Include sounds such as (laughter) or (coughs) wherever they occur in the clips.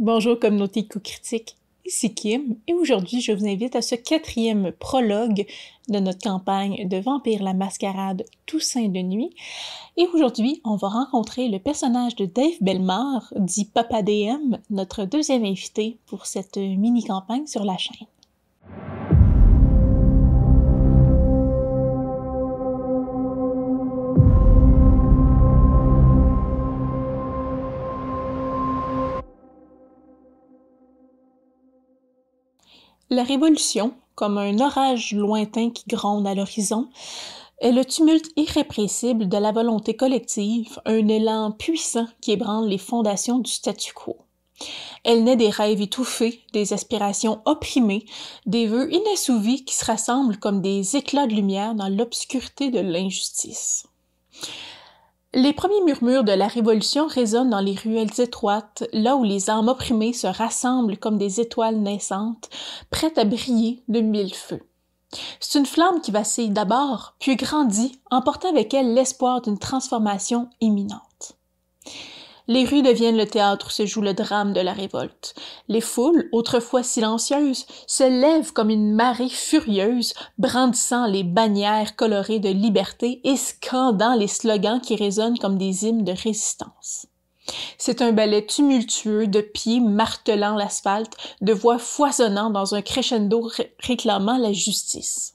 Bonjour communauté co-critique, ici Kim et aujourd'hui je vous invite à ce quatrième prologue de notre campagne de Vampire la Mascarade Toussaint de nuit. Et aujourd'hui on va rencontrer le personnage de Dave Belmar, dit Papa DM, notre deuxième invité pour cette mini-campagne sur la chaîne. La Révolution, comme un orage lointain qui gronde à l'horizon, est le tumulte irrépressible de la volonté collective, un élan puissant qui ébranle les fondations du statu quo. Elle naît des rêves étouffés, des aspirations opprimées, des vœux inassouvis qui se rassemblent comme des éclats de lumière dans l'obscurité de l'injustice. Les premiers murmures de la Révolution résonnent dans les ruelles étroites, là où les âmes opprimées se rassemblent comme des étoiles naissantes, prêtes à briller de mille feux. C'est une flamme qui vacille d'abord, puis grandit, emportant avec elle l'espoir d'une transformation imminente. Les rues deviennent le théâtre où se joue le drame de la révolte. Les foules, autrefois silencieuses, se lèvent comme une marée furieuse, brandissant les bannières colorées de liberté et scandant les slogans qui résonnent comme des hymnes de résistance. C'est un ballet tumultueux de pieds martelant l'asphalte, de voix foisonnant dans un crescendo réclamant la justice.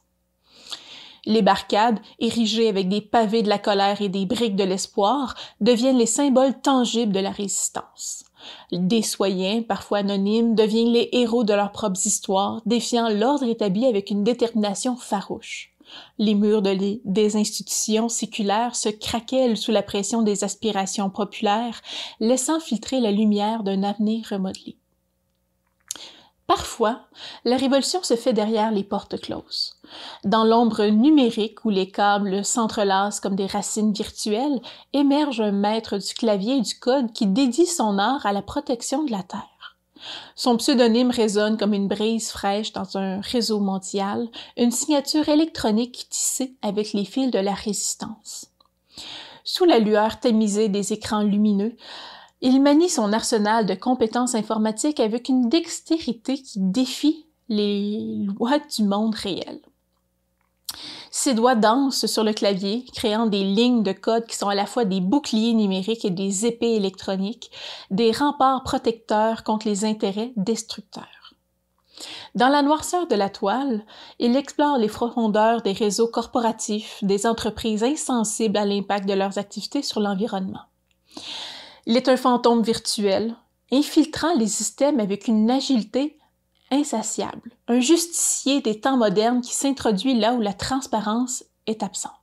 Les barricades, érigées avec des pavés de la colère et des briques de l'espoir, deviennent les symboles tangibles de la résistance. Des soyens, parfois anonymes, deviennent les héros de leurs propres histoires, défiant l'ordre établi avec une détermination farouche. Les murs des institutions séculaires se craquellent sous la pression des aspirations populaires, laissant filtrer la lumière d'un avenir remodelé. Parfois, la révolution se fait derrière les portes closes. Dans l'ombre numérique où les câbles s'entrelacent comme des racines virtuelles, émerge un maître du clavier et du code qui dédie son art à la protection de la Terre. Son pseudonyme résonne comme une brise fraîche dans un réseau mondial, une signature électronique tissée avec les fils de la résistance. Sous la lueur tamisée des écrans lumineux, il manie son arsenal de compétences informatiques avec une dextérité qui défie les lois du monde réel. Ses doigts dansent sur le clavier, créant des lignes de code qui sont à la fois des boucliers numériques et des épées électroniques, des remparts protecteurs contre les intérêts destructeurs. Dans la noirceur de la toile, il explore les profondeurs des réseaux corporatifs, des entreprises insensibles à l'impact de leurs activités sur l'environnement. Il est un fantôme virtuel, infiltrant les systèmes avec une agilité insatiable, un justicier des temps modernes qui s'introduit là où la transparence est absente.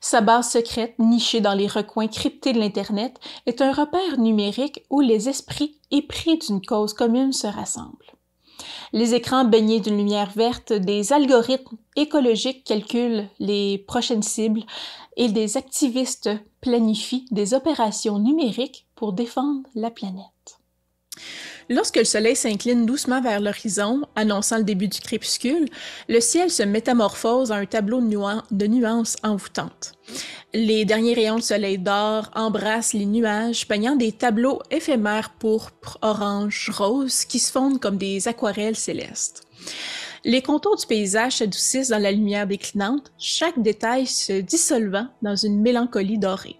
Sa base secrète, nichée dans les recoins cryptés de l'Internet, est un repère numérique où les esprits épris d'une cause commune se rassemblent. Les écrans baignés d'une lumière verte, des algorithmes écologiques calculent les prochaines cibles et des activistes planifient des opérations numériques pour défendre la planète. Lorsque le soleil s'incline doucement vers l'horizon, annonçant le début du crépuscule, le ciel se métamorphose en un tableau de, nuances envoûtantes. Les derniers rayons de soleil d'or embrassent les nuages, peignant des tableaux éphémères pourpres, orange, rose, qui se fondent comme des aquarelles célestes. Les contours du paysage s'adoucissent dans la lumière déclinante, chaque détail se dissolvant dans une mélancolie dorée.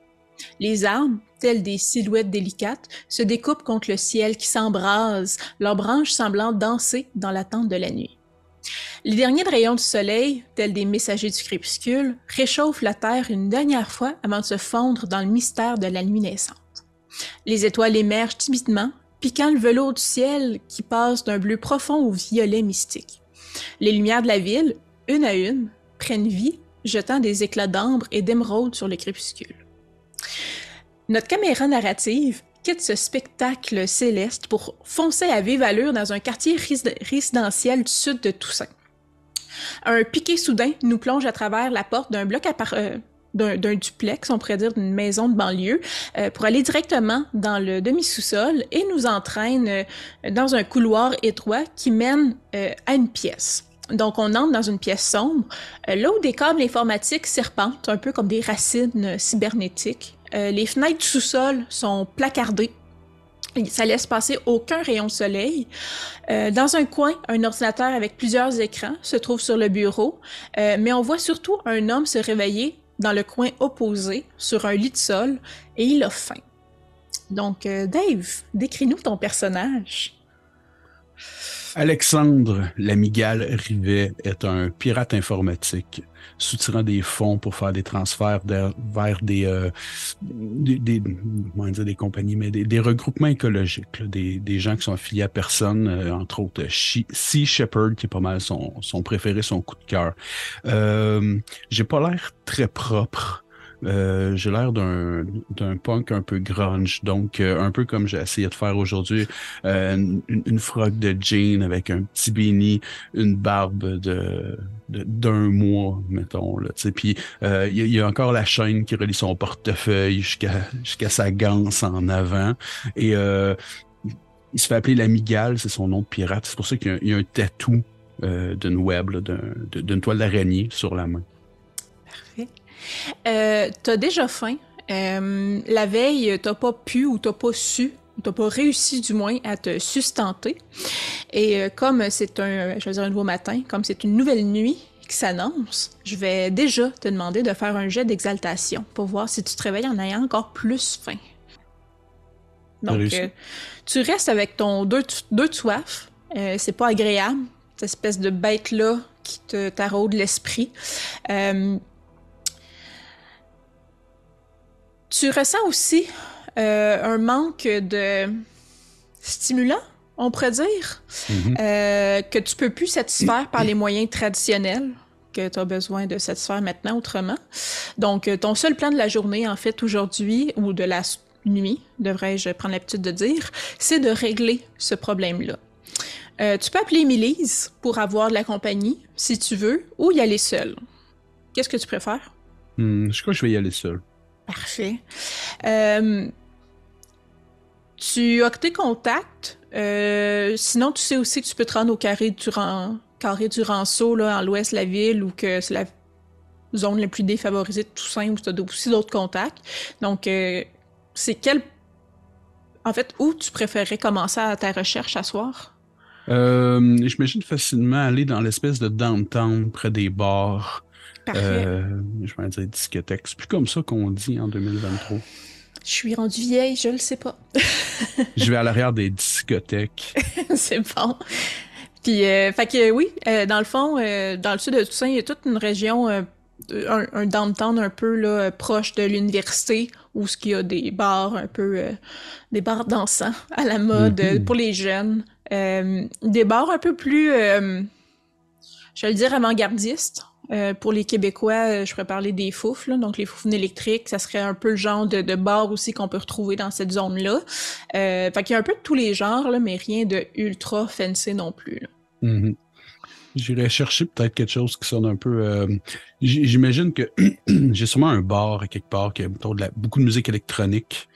Les arbres, tels des silhouettes délicates, se découpent contre le ciel qui s'embrase, leurs branches semblant danser dans l'attente de la nuit. Les derniers rayons du soleil, tels des messagers du crépuscule, réchauffent la terre une dernière fois avant de se fondre dans le mystère de la nuit naissante. Les étoiles émergent timidement, piquant le velours du ciel qui passe d'un bleu profond au violet mystique. Les lumières de la ville, une à une, prennent vie, jetant des éclats d'ambre et d'émeraude sur le crépuscule. Notre caméra narrative quitte ce spectacle céleste pour foncer à vive allure dans un quartier résidentiel du sud de Toussaint. Un piqué soudain nous plonge à travers la porte d'un bloc euh, d'un duplex, on pourrait dire d'une maison de banlieue, euh, pour aller directement dans le demi-sous-sol et nous entraîne euh, dans un couloir étroit qui mène à une pièce. Donc, on entre dans une pièce sombre, là où des câbles informatiques serpentent, un peu comme des racines cybernétiques. les fenêtres du sous-sol sont placardées Ça laisse passer aucun rayon de soleil. Euh, dans un coin, un ordinateur avec plusieurs écrans se trouve sur le bureau, euh, mais on voit surtout un homme se réveiller dans le coin opposé, sur un lit de sol, et il a faim. Donc, euh, Dave, décris-nous ton personnage. Alexandre Lamigale Rivet est un pirate informatique soutirant des fonds pour faire des transferts vers des, euh, des, des, dire des compagnies, mais des, des regroupements écologiques, des, des, gens qui sont affiliés à personne, euh, entre autres Sea Shepherd, qui est pas mal son, son préféré, son coup de cœur. Euh, J'ai pas l'air très propre. Euh, j'ai l'air d'un, d'un punk un peu grunge, donc euh, un peu comme j'ai essayé de faire aujourd'hui, euh, une, une de jean avec un petit béni, une barbe de, d'un mois, mettons. Là, puis il y, y, a encore la chaîne qui relie son portefeuille jusqu'à jusqu'à sa ganse en avant. Et il se fait appeler l'Amigale, c'est son nom de pirate. C'est pour ça qu'il y a, un tatou d'une web, d'une toile d'araignée sur la main. Parfait. Euh, t'as déjà faim. Euh, la veille, t'as pas pu ou t'as pas su, t'as pas réussi du moins à te sustenter. Et euh, comme c'est un, je vais dire un nouveau matin, comme c'est une nouvelle nuit qui s'annonce, je vais déjà te demander de faire un jet d'exaltation pour voir si tu te réveilles en ayant encore plus faim. Donc, tu restes avec ton deux, deux de soif. c'est pas agréable, cette espèce de bête-là qui te taraude l'esprit. Tu ressens aussi euh, un manque de stimulant, on pourrait dire, mhm. euh, que tu peux plus satisfaire par les moyens traditionnels que tu as besoin de satisfaire maintenant autrement. Donc, euh, ton seul plan de la journée, en fait, aujourd'hui, ou de la nuit, devrais-je prendre l'habitude de dire, c'est de régler ce problème-là. tu peux appeler Mélise pour avoir de la compagnie, si tu veux, ou y aller seul. Qu'est-ce que tu préfères? Hmm, je crois que je vais y aller seul. Parfait. Euh, tu as tes contacts. Euh, sinon, tu sais aussi que tu peux te rendre au carré du, du Ranceau, là, en l'ouest de la ville, ou que c'est la zone la plus défavorisée de Toussaint, où tu as aussi d'autres contacts. Donc, euh, c'est quel... En fait, où tu préférerais commencer à ta recherche à soir? Euh, J'imagine facilement aller dans l'espèce de downtown, près des bars. Euh, je vais dire discothèque. C'est plus comme ça qu'on dit en 2023. Je suis rendue vieille, je le sais pas. (laughs) je vais à l'arrière des discothèques. (laughs) c'est bon. Puis, euh, fait que oui, euh, dans le fond, dans le sud de Toussaint, il y a toute une région, un, un, downtown un peu là, proche de l'université, où ce qu'il y a des bars un peu, des bars dansants à la mode mm-hmm. pour les jeunes. des bars un peu plus, je vais le dire, avant-gardistes. Euh, pour les Québécois, euh, je pourrais parler des foufles, donc les foufles électriques, ça serait un peu le genre de, de bar aussi qu'on peut retrouver dans cette zone-là. Euh, fait qu'il y a un peu de tous les genres, là, mais rien de ultra fancy non plus. Mm-hmm. J'irais chercher peut-être quelque chose qui sonne un peu. Euh, j'imagine que (clears throat) j'ai sûrement un bar quelque part qui a beaucoup de musique électronique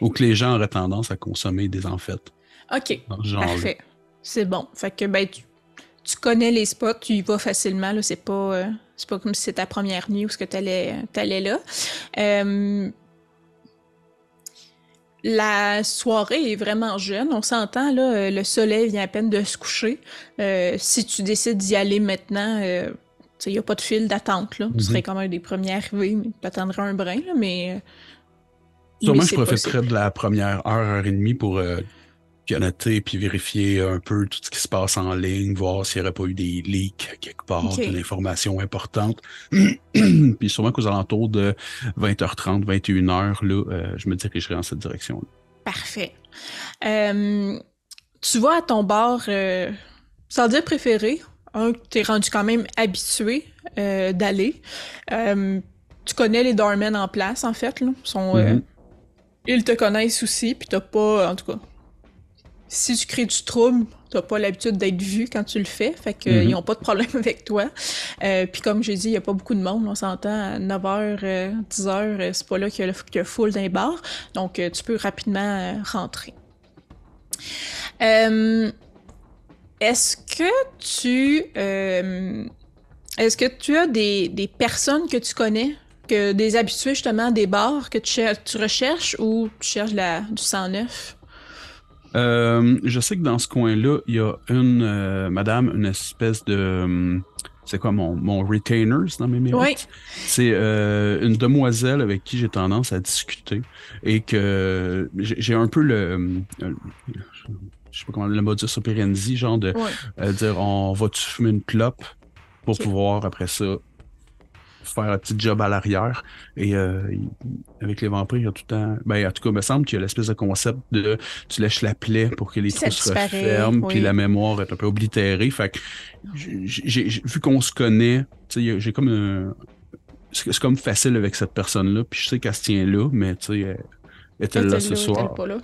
ou que les gens auraient tendance à consommer des enfêtes. OK. Parfait. C'est bon. Fait que ben, tu, tu connais les spots, tu y vas facilement. Là, c'est pas, euh, c'est pas comme si c'était ta première nuit ou ce que tu allais là. Euh, la soirée est vraiment jeune. On s'entend, là, euh, le soleil vient à peine de se coucher. si tu décides d'y aller maintenant, il n'y a pas de fil d'attente. Là. Tu mhm. serais comme un des premiers arrivés, mais tu attendrais un brin, là, mais... Sûrement, je profiterais de la première heure, heure et demie pour noter puis vérifier un peu tout ce qui se passe en ligne, voir s'il n'y aurait pas eu des leaks quelque part, okay. de l'information importante. (clears throat) puis sûrement qu'aux alentours de 20h30, 21h, là, euh, je me dirigerai dans cette direction-là. Parfait. Euh, tu vois à ton bar, euh, sans dire préféré, un, tu es rendu quand même habitué d'aller. tu connais les doormen en place, en fait. Là. Sont, mm-hmm. ils te connaissent aussi, puis t'as pas, en tout cas, si tu crées du trouble, t'as pas l'habitude d'être vu quand tu le fais, fait qu'ils mm-hmm. ont pas de problème (laughs) avec toi. Euh, puis comme j'ai dit, il y a pas beaucoup de monde, on s'entend à 9h, 10h, c'est pas là qu'il y, a full d'un bar, donc euh, tu peux rapidement euh, rentrer. est-ce que tu est-ce que tu as des, des, personnes que tu connais, que des habitués justement des bars que tu, tu recherches ou tu cherches la, du 109? Euh, je sais que dans ce coin-là, il y a une euh, madame, une espèce de. hum, C'est quoi mon, mon retainers dans mes mérites? Oui. C'est euh, une demoiselle avec qui j'ai tendance à discuter et que j'ai j'ai un peu le. hum, euh, je sais pas comment le modus operandi, genre de euh, dire on va-tu fumer une clope pour pouvoir après ça faire un petit job à l'arrière. Et euh, avec les vampires, il y a tout le temps. Ben, en tout cas, il me semble qu'il y a l'espèce de concept de tu lèches la plaie pour que les trous se referment, puis la mémoire est un peu oblitérée. Fait que j'ai- vu qu'on se connaît, j'ai comme un. C'est comme facile avec cette personne-là, puis je sais qu'elle se tient là, mais tu sais, elle est-elle là ce soir? pas là?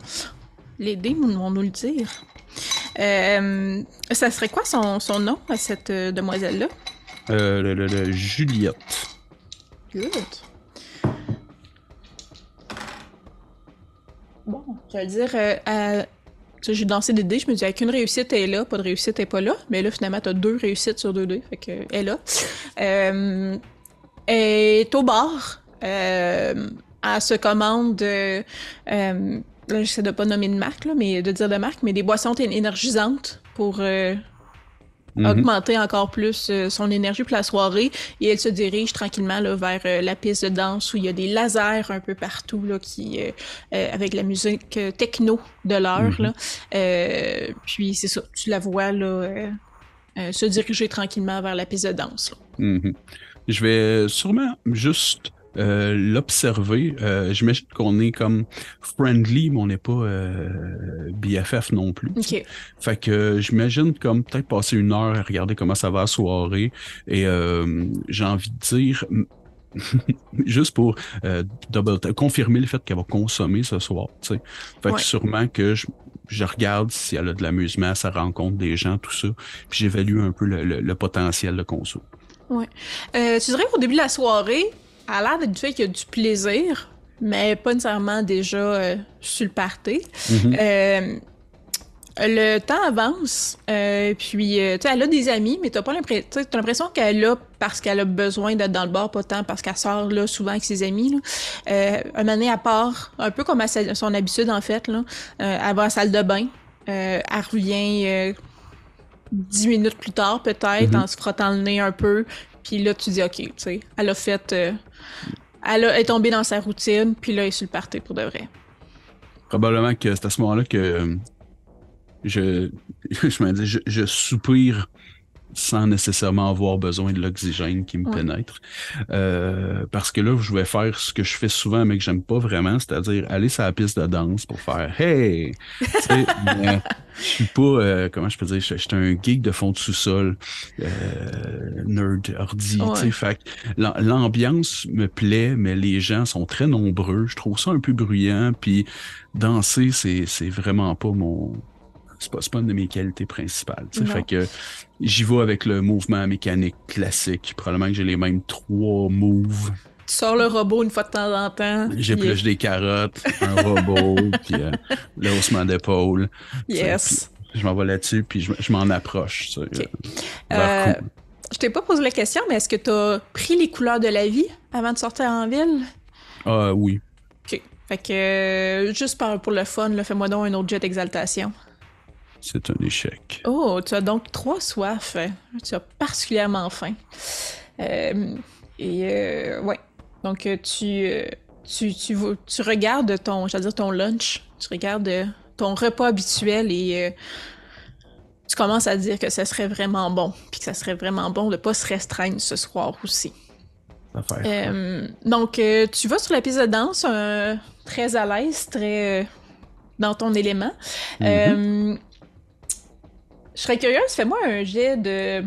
Les dés vont nous le dire. Euh, ça serait quoi son, son nom à cette euh, demoiselle-là? Euh, le, le- le Juliette. Good. Bon, je vais dire, euh, j'ai dansé des dés, je me dis, avec une réussite, est là, pas de réussite, elle est pas là. Mais là, finalement, t'as deux réussites sur deux dés, fait que elle est là. Euh, elle est au bar. Euh, elle se commande, euh, euh, là, j'essaie de pas nommer de marque, là, mais de dire de marque, mais des boissons énergisantes pour Mhm. augmenter encore plus euh, son énergie pour la soirée et elle se dirige tranquillement là, vers euh, la piste de danse où il y a des lasers un peu partout là, qui euh, avec la musique techno de l'heure là. Euh, puis c'est ça tu la vois là se diriger tranquillement vers la piste de danse là. Mhm. Je vais sûrement juste euh, l'observer. Euh, J'imagine qu'on est comme friendly, mais on n'est pas euh, BFF non plus. Fait que j'imagine comme peut-être passer une heure à regarder comment ça va la soirée. Et j'ai envie de dire, (laughs) juste pour euh, double confirmer le fait qu'elle va consommer ce soir. Fait Ouais. que sûrement que je, je regarde si elle a de l'amusement, ça rencontre des gens, tout ça. Puis j'évalue un peu le, le- le potentiel de conso. Euh, tu dirais qu'au début de la soirée a l'air d'être du fait qu'il y a du plaisir mais pas nécessairement déjà euh, sur le party Mhm. Euh, le temps avance, euh, puis euh, tu sais, elle a des amis, mais t'as pas l'impression, t'as l'impression qu'elle a parce qu'elle a besoin d'être dans le bar, pas tant parce qu'elle sort là souvent avec ses amis. Là. Un moment donné, elle part, un peu comme à sa- son habitude en fait, là. Elle va à la salle de bain, elle revient dix minutes plus tard peut-être Mhm. en se frottant le nez un peu, puis là tu dis ok, tu sais, elle a fait, euh, elle, est tombée dans sa routine, puis là elle est sur le party pour de vrai. Probablement que c'est à ce moment-là que euh, je, (laughs) je me dis, je soupire sans nécessairement avoir besoin de l'oxygène qui me Ouais. pénètre. Euh, parce que là, je vais faire ce que je fais souvent, mais que j'aime pas vraiment, c'est-à-dire aller sur la piste de danse pour faire Hey! Tu sais, mais je suis pas, euh, comment je peux dire, je je suis un geek de fond de sous-sol, euh, nerd, ordi, Ouais. tu sais, fait que l'am- l'ambiance me plaît, mais les gens sont très nombreux, je trouve ça un peu bruyant, puis danser, c'est c'est vraiment pas mon... C'est pas, c'est pas une de mes qualités principales. Fait que j'y vais avec le mouvement mécanique classique. Probablement que j'ai les mêmes trois moves. Tu sors le robot une fois de temps en temps. J'épluche des carottes, un robot, (laughs) puis euh, le haussement d'épaule. Yes. Je m'en vais là-dessus, puis je, je m'en approche. tu sais, Ok. euh, Euh, je t'ai pas posé la question, mais est-ce que t'as pris les couleurs de la vie avant de sortir en ville? Ah oui. Ok. Fait que, euh, juste pour le fun, fais-moi donc un autre jet d'exaltation. C'est un échec. Oh, tu as donc trois soifs. Tu as particulièrement faim. Euh, et, euh, ouais. Donc, euh, tu, tu, tu, tu regardes ton, dire, ton lunch. Tu regardes ton repas habituel et euh, tu commences à dire que ça serait vraiment bon. Puis que ça serait vraiment bon de pas se restreindre ce soir aussi. Euh, donc, euh, tu vas sur la piste de danse, euh, très à l'aise, très dans ton élément. Mhm. Euh, je serais curieuse, fais-moi un jet de.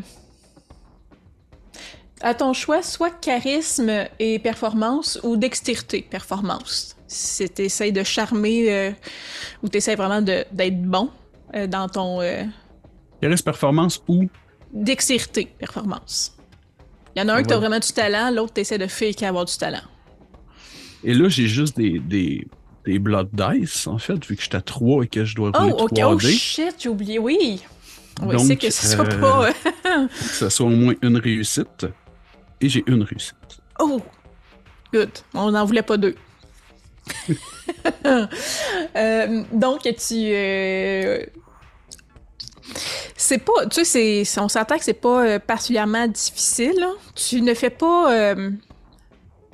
À ton choix, soit charisme et performance ou dextérité, performance. Si tu essaies de charmer euh, ou tu essaies vraiment d'être bon euh, dans ton euh, Charisme performance ou dextérité, performance. Il y en a un Ah que tu as ouais. vraiment du talent, l'autre tu essaies de fake avoir du talent. Et là, j'ai juste des, des, des blood dice, en fait, vu que j'étais à 3 et que je dois rouler Oh, ok. 3 Oh shit, j'ai oublié. Oui. On va Donc, essayer que ce soit euh, pas. euh, (laughs) que ce soit au moins une réussite. Et j'ai une réussite. Oh! Good. On n'en voulait pas deux. (laughs) Euh, donc, tu. Euh, c'est pas. Tu sais, on s'entend que c'est pas euh, particulièrement difficile. Tu ne fais pas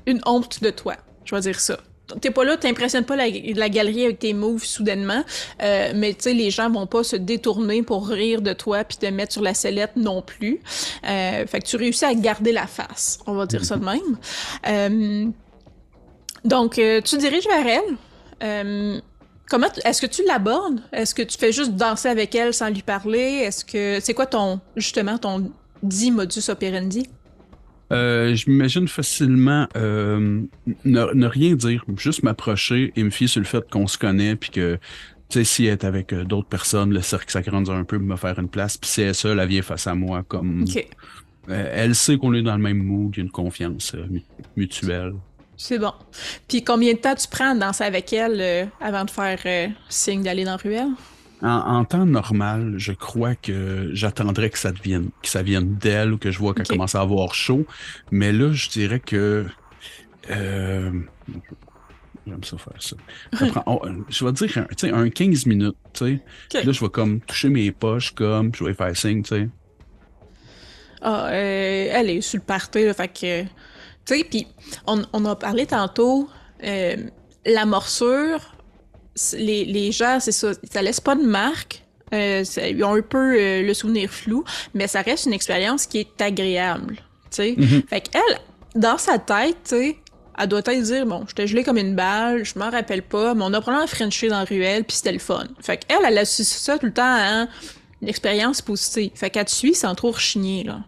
une honte de toi. Je vais dire ça. T'es pas là, t'impressionnes pas la, galerie avec tes moves soudainement, mais tu sais, les gens vont pas se détourner pour rire de toi puis te mettre sur la sellette non plus. fait que tu réussis à garder la face, on va dire ça de même. donc, tu diriges vers elle. Euh, comment est-ce que tu l'abordes? Est-ce que tu fais juste danser avec elle sans lui parler? Est-ce que c'est quoi ton justement ton dit modus operandi? Euh, je m'imagine facilement euh, ne, rien dire, juste m'approcher et me fier sur le fait qu'on se connaît, puis que, tu sais, si elle est avec d'autres personnes, le cercle s'agrandit un peu pour me faire une place, puis si elle est seule, elle vient face à moi comme... elle sait qu'on est dans le même mood, il y a une confiance mutuelle. C'est bon. Puis combien de temps tu prends à danser avec elle euh, avant de faire euh, signe d'aller dans la ruelle? En, temps normal, je crois que j'attendrais que ça devienne, que ça vienne d'elle ou que je vois qu'elle commence à avoir chaud. Mais là, je dirais que euh, J'aime ça faire ça. (laughs) je vais dire un, un 15 minutes, sais. Là, je vais comme toucher mes poches, comme, je vais faire signe, tu sais. Ah, elle est sur le party, là, fait que tu sais, puis on, on, a parlé tantôt, euh, la morsure, les, les gens, c'est ça, ça laisse pas de marque. Euh, ils ont un peu euh, le souvenir flou, mais ça reste une expérience qui est agréable. Tu sais, mm-hmm. fait qu'elle, dans sa tête, tu sais, elle doit être dire bon, j'étais gelée comme une balle, je m'en rappelle pas, mais on a probablement Frenché dans la ruelle, puis c'était le fun. Fait qu'elle, elle associe ça tout le temps à une expérience positive. Fait qu'elle te suit sans trop rechigner, là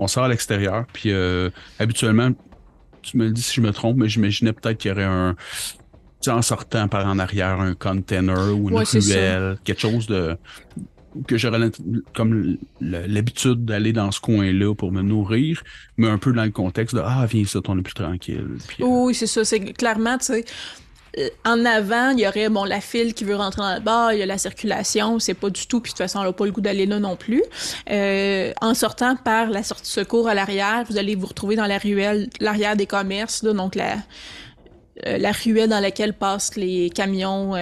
on sort à l'extérieur, puis euh, habituellement, tu me dis si je me trompe, mais j'imaginais peut-être qu'il y aurait un, en sortant par en arrière, un container ou une ruelle, quelque chose de que j'aurais comme l'habitude d'aller dans ce coin-là pour me nourrir, mais un peu dans le contexte de ah viens ça, on est plus tranquille. Euh, oui, c'est ça, c'est clairement tu sais en avant, il y aurait bon la file qui veut rentrer dans le bar, il y a la circulation, c'est pas du tout, puis de toute façon, elle n'a pas le goût d'aller là non plus. Euh, en sortant par la sortie de secours à l'arrière, vous allez vous retrouver dans la ruelle, l'arrière des commerces, là, donc la euh, la ruelle dans laquelle passent les camions,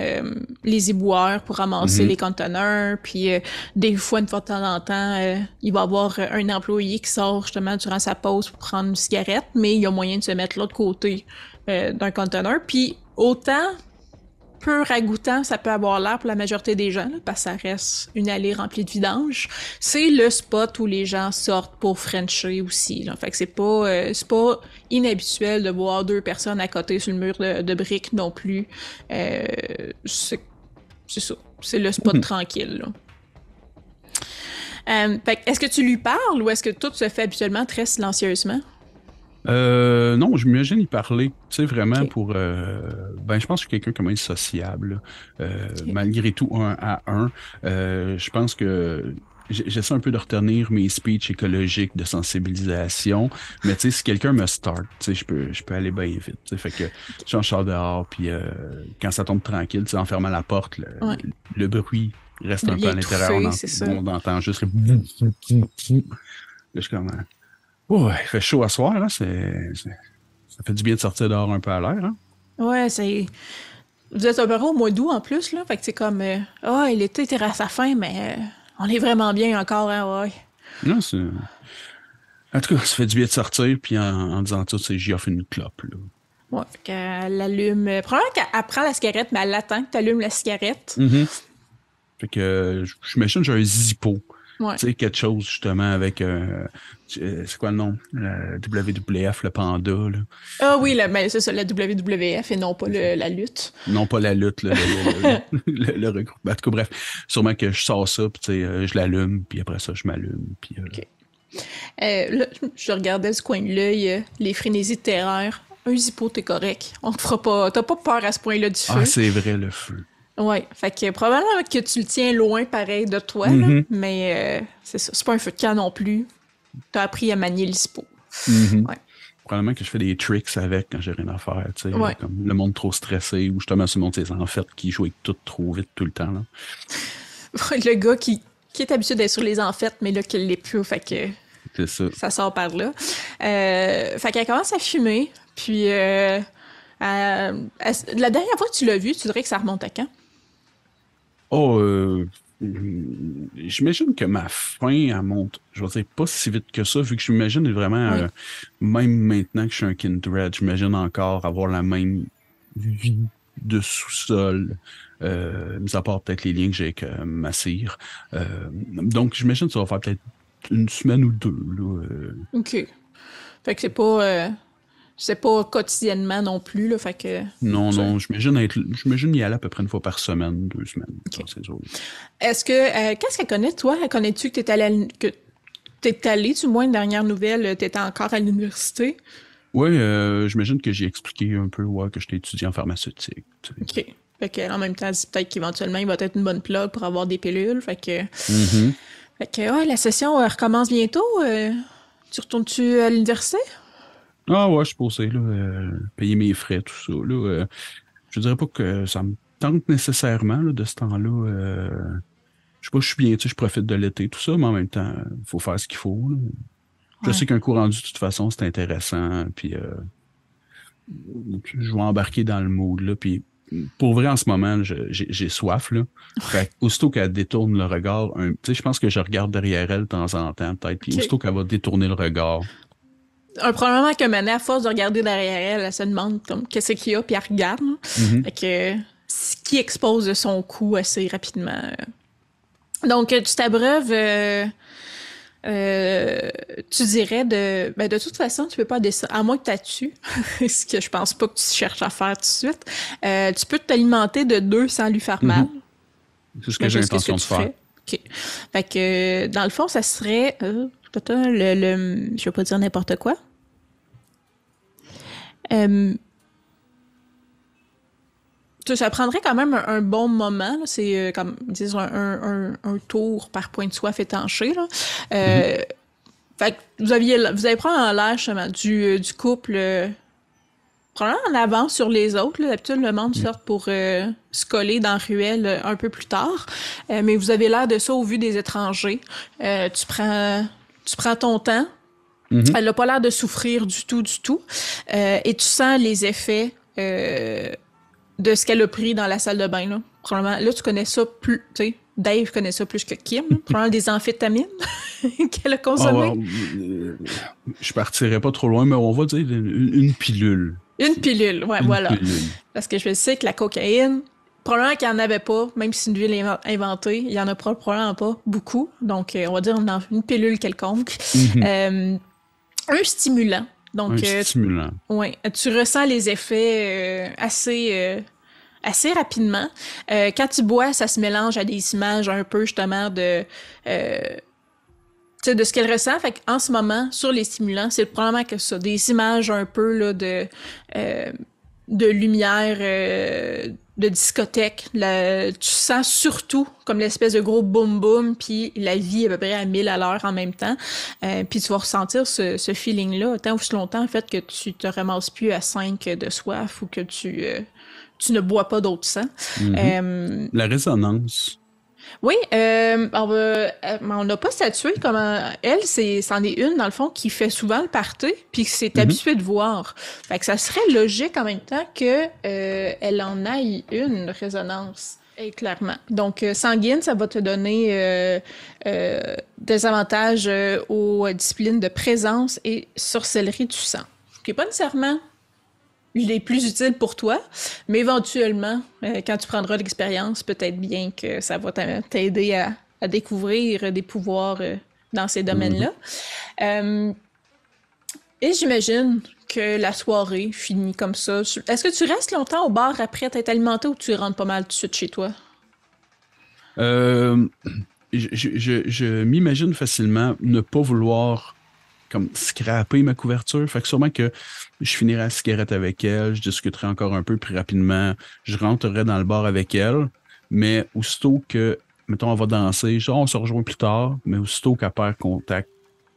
les éboueurs pour ramasser mhm. les conteneurs. Puis des fois, une fois de temps en temps, il va y avoir un employé qui sort justement durant sa pause pour prendre une cigarette, mais il y a moyen de se mettre l'autre côté d'un conteneur. Puis autant peu ragoûtant ça peut avoir l'air pour la majorité des gens, parce que ça reste une allée remplie de vidange, c'est le spot où les gens sortent pour Frencher aussi. Là. Fait que c'est pas, euh, c'est pas inhabituel de voir deux personnes à côté sur le mur de, briques non plus. Euh, c'est, ça. C'est le spot mhm. tranquille. Euh, fait est-ce que tu lui parles ou est-ce que tout se fait habituellement très silencieusement? Euh, non, je m'imagine y parler, tu sais, vraiment pour... Euh, ben, je pense que je suis quelqu'un même sociable, euh, malgré tout, un à un. Euh, je pense que j'essaie un peu de retenir mes speeches écologiques de sensibilisation, mais tu sais, si quelqu'un me start, tu sais, je peux, je peux aller bien vite. Tu sais, fait que je suis en dehors, puis euh, quand ça tombe tranquille, tu sais, en fermant la porte, le, le bruit reste un peu à l'intérieur. On, on, entend juste le... Là, je suis comme... Ouais, il fait chaud à soir, là. Ça fait du bien de sortir dehors un peu à l'air. Hein? Ouais, c'est. Vous êtes un peu au mois d'août en plus, là. Fait que c'est comme. Euh, ah, oh, l'été était à sa fin, mais euh, on est vraiment bien encore, hein, ouais. Non, c'est. En tout cas, ça fait du bien de sortir, puis en, disant tout, c'est j'y offre une clope, là. Ouais, qu'elle allume. Euh, probablement qu'elle prend la cigarette, mais elle attend que tu allumes la cigarette. Mm-hmm. Fait que je m'imagine que j'ai un zippo. Tu sais, quelque chose justement avec. Euh, c'est quoi le nom? Le WWF, le panda. Là. Ah oui, mais ben, c'est ça, la WWF et non pas la lutte. Non pas la lutte, le, le, le, regroupement. En tout cas, bref, sûrement que je sors ça, puis euh, je l'allume, puis après ça, je m'allume. Puis, euh, là, je regardais ce coin de l'œil, les frénésies de terreur. Un zippo, t'es correct. On te fera pas. T'as pas peur à ce point-là du ah, feu. Ah, c'est vrai, le feu. Oui, fait que probablement que tu le tiens loin pareil de toi, mm-hmm. mais euh, c'est ça. C'est pas un feu de camp non plus. T'as appris à manier l'ISPO. Mm-hmm. Probablement que je fais des tricks avec quand j'ai rien à faire, tu sais. Comme le monde trop stressé ou justement ce monde en fait qui joue avec tout trop vite tout le temps. Là. (laughs) le gars qui, qui est habitué d'être sur les enfêtes, mais là qu'il l'est plus, fait que. Ça. ça. sort par là. Euh, fait qu'elle commence à fumer, puis euh, la dernière fois que tu l'as vu, tu dirais que ça remonte à quand? Oh, euh, j'imagine que ma fin, elle monte, je vais dire, pas si vite que ça, vu que je m'imagine vraiment, euh, même maintenant que je suis un Kindred, j'imagine encore avoir la même vie de sous-sol, euh, mis à part peut-être les liens que j'ai avec euh, ma cire. donc, j'imagine que ça va faire peut-être une semaine ou deux. Là, OK. Fait que c'est pas c'est pas quotidiennement non plus, là, fait que... Non, non, j'imagine y aller à peu près une fois par semaine, deux semaines. Est-ce que, euh, qu'est-ce qu'elle connaît, toi? Connais-tu que t'es allé, que t'es allé, du moins, une dernière nouvelle, t'étais encore à l'université? Oui, euh, j'imagine que j'ai expliqué un peu, ouais, que j'étais étudiant en pharmaceutique. OK. Fait que, en même temps, peut-être qu'éventuellement, il va être une bonne plug pour avoir des pilules, fait que... Mm-hmm. Fait que, ouais, la session euh, recommence bientôt. tu retournes-tu à l'université? Ah ouais, je suis posé, là, euh, payer mes frais, tout ça. Là, euh, je dirais pas que ça me tente nécessairement là, de ce temps-là. Euh, je sais pas, je suis bien, tu sais, je profite de l'été, tout ça, mais en même temps, il faut faire ce qu'il faut. Je sais qu'un cours rendu, de toute façon, c'est intéressant. Puis je vais embarquer dans le mood. Là, puis pour vrai, en ce moment, j'ai soif. Là. (laughs) Fait, aussitôt qu'elle détourne le regard, tu sais, je pense que je regarde derrière elle de temps en temps, peut-être. Puis aussitôt qu'elle va détourner le regard, un, probablement que Manet, à force de regarder derrière elle, elle se demande comme qu'est-ce qu'il y a, puis elle regarde. Mm que, ce qui expose son cou assez rapidement. Donc, tu t'abreuves, euh, euh, tu dirais de. Ben, de toute façon, tu peux pas descendre, à moins que tu (laughs) ce que je pense pas que tu cherches à faire tout de suite. Euh, tu peux t'alimenter de deux sans lui faire mal. C'est ce que j'ai l'intention de faire. OK. Fait que, dans le fond, ça serait. le, le, je vais pas dire n'importe quoi. Euh, ça prendrait quand même un, bon moment. C'est euh, comme, disons, un, tour par point de soif étanché. Là. Euh, mm-hmm. Fait que vous, aviez, vous avez pris en l'air du, du couple probablement en avance sur les autres. D'habitude, le monde mm. sort pour se coller dans ruelle un peu plus tard. mais vous avez l'air de ça au vu des étrangers. tu, prends, tu prends ton temps, Mm-hmm. Elle n'a pas l'air de souffrir du tout, du tout. Euh, et tu sens les effets euh, de ce qu'elle a pris dans la salle de bain. Là. Probablement, là, tu connais ça plus. Tu sais, Dave connaît ça plus que Kim. (laughs) probablement des amphétamines (laughs) qu'elle a consommées. Je euh, je partirais pas trop loin, mais on va dire une, pilule. Une pilule, ouais, voilà. Parce que je sais que la cocaïne, probablement qu'il n'y en avait pas, même si une ville inventée, il y en a probablement pas beaucoup. Donc, on va dire une, pilule quelconque. Mm-hmm un stimulant. Donc, un euh, stimulant. Oui, tu ressens les effets euh, assez, euh, assez rapidement. quand tu bois, ça se mélange à des images un peu justement de, de ce qu'elle ressent. Fait en ce moment, sur les stimulants, c'est probablement que ça, des images un peu là, de, de lumière de discothèque. tu sens surtout comme l'espèce de gros boom boom, puis la vie à peu près à 1000 à l'heure en même temps. Euh, puis tu vas ressentir ce, ce feeling-là tant ou si longtemps, en fait, que tu te ramasses plus à 5 de soif ou que tu, euh, tu ne bois pas d'autre sang. Mm-hmm. Euh, la résonance. Oui, euh, euh, on n'a pas statué comment elle, c'est c'en est une dans le fond qui fait souvent le party puis qui s'est mhm. habituée de voir. Fait que ça serait logique en même temps que euh, elle en aille une résonance. Et clairement. Donc, sanguine, ça va te donner des avantages aux disciplines de présence et sorcellerie du sang. Ce qui n'est pas nécessairement les plus utiles pour toi, mais éventuellement, euh, quand tu prendras l'expérience, peut-être bien que ça va t'aider à, découvrir des pouvoirs euh, dans ces domaines-là. Mm-hmm. Euh, et j'imagine que la soirée finit comme ça. Est-ce que tu restes longtemps au bar après t'être alimenté ou tu rentres pas mal tout de suite chez toi? je, je m'imagine facilement ne pas vouloir comme scraper ma couverture. Fait que sûrement que je finirai la cigarette avec elle, je discuterai encore un peu, plus rapidement, je rentrerai dans le bar avec elle. Mais aussitôt que, mettons, on va danser, genre, on se rejoint plus tard, mais aussitôt qu'elle perd contact